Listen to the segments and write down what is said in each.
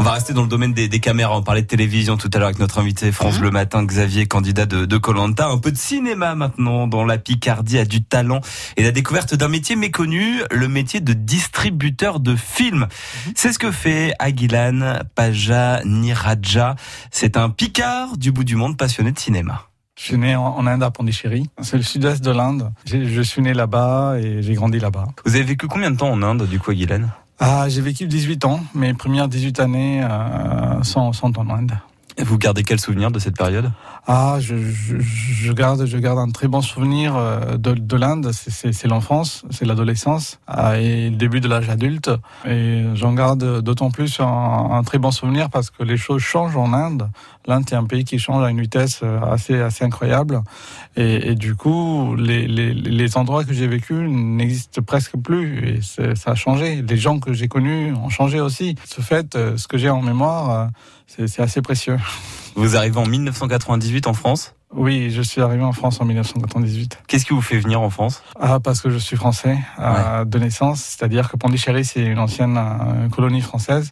On va rester dans le domaine des, caméras. On parlait de télévision tout à l'heure avec notre invité France mhm. Le Matin, Xavier, candidat de Colanta. Un peu de cinéma maintenant dans la Picardie a du talent et la découverte d'un métier méconnu, le métier de distributeur de films. Mhm. C'est ce que fait Aguilan Paja Niraja. C'est un Picard du bout du monde passionné de cinéma. Je suis né en Inde à Pondichéry. C'est le sud-est de l'Inde. Je suis né là-bas et j'ai grandi là-bas. Vous avez vécu combien de temps en Inde, du coup, Aguilan? Ah, J'ai vécu 18 ans. Mes premières 18 années euh, sont, sont en Inde. Vous gardez quel souvenir de cette période? Ah, je, je, je, garde, je garde un très bon souvenir euh, de, de l'Inde. C'est l'enfance, c'est l'adolescence ah, et le début de l'âge adulte. Et j'en garde d'autant plus un, un, très bon souvenir parce que les choses changent en Inde. L'Inde est un pays qui change à une vitesse euh, assez assez incroyable. Et, et du coup, les, les, les endroits que j'ai vécu n'existent presque plus. Et ça a changé. Les gens que j'ai connus ont changé aussi. Ce fait, euh, ce que j'ai en mémoire, c'est assez précieux. Vous arrivez en 1998 en France? Oui, je suis arrivé en France en 1998. Qu'est-ce qui vous fait venir en France? Ah, parce que je suis français euh, de naissance, c'est-à-dire que Pondichéry c'est une ancienne euh, colonie française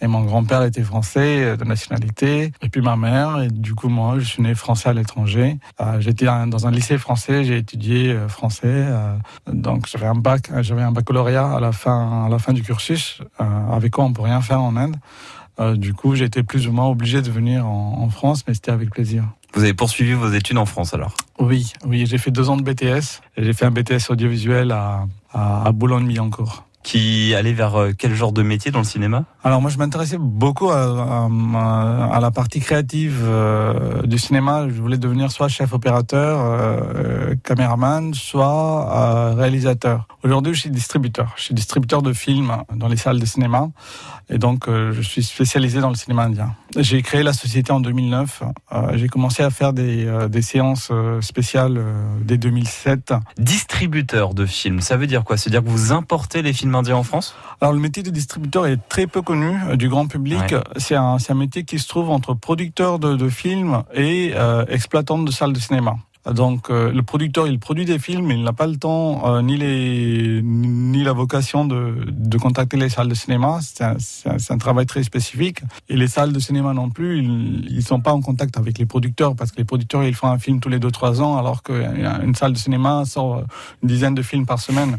et mon grand-père était français euh, de nationalité et puis ma mère et du coup moi je suis né français à l'étranger. J'étais dans un lycée français, j'ai étudié français, donc j'avais un bac, j'avais un baccalauréat à la fin à la fin du cursus, avec quoi on peut rien faire en Inde. Euh, du coup, j'ai été plus ou moins obligé de venir en, France, mais c'était avec plaisir. Vous avez poursuivi vos études en France alors? Oui, oui, j'ai fait deux ans de BTS. Et j'ai fait un BTS audiovisuel à, à, à Boulogne-Billancourt qui allait vers euh, quel genre de métier dans le cinéma? Alors moi je m'intéressais beaucoup à, la partie créative euh, du cinéma. Je voulais devenir soit chef opérateur, euh, caméraman, soit réalisateur. Aujourd'hui je suis distributeur. Je suis distributeur de films dans les salles de cinéma et donc je suis spécialisé dans le cinéma indien. J'ai créé la société en 2009. J'ai commencé à faire des, des séances spéciales dès 2007. Distributeur de films, ça veut dire quoi? C'est-à-dire que vous importez les films en France? Alors le métier de distributeur est très peu connu euh, du grand public. C'est un, un, métier qui se trouve entre producteur de, de films et euh, exploitant de salles de cinéma. Donc euh, le producteur, il produit des films, mais il n'a pas le temps euh, ni les ni la vocation de, de contacter les salles de cinéma. C'est un, travail très spécifique. Et les salles de cinéma non plus, ils, ils sont pas en contact avec les producteurs parce que les producteurs ils font un film tous les deux trois ans, alors qu'une salle de cinéma sort une dizaine de films par semaine.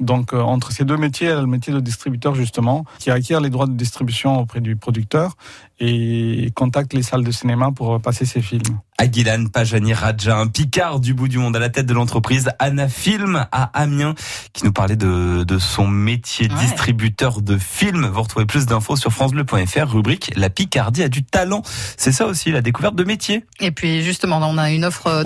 Donc euh, entre ces deux métiers, le métier de distributeur justement, qui acquiert les droits de distribution auprès du producteur et contacte les salles de cinéma pour passer ses films. Aguilan Pajani Raja, un Picard du bout du monde à la tête de l'entreprise Anna Film à Amiens, qui nous parlait de, de son métier distributeur de films. Vous retrouvez plus d'infos sur francebleu.fr, rubrique La Picardie a du talent. C'est ça aussi, la découverte de métier. Et puis justement, on a une offre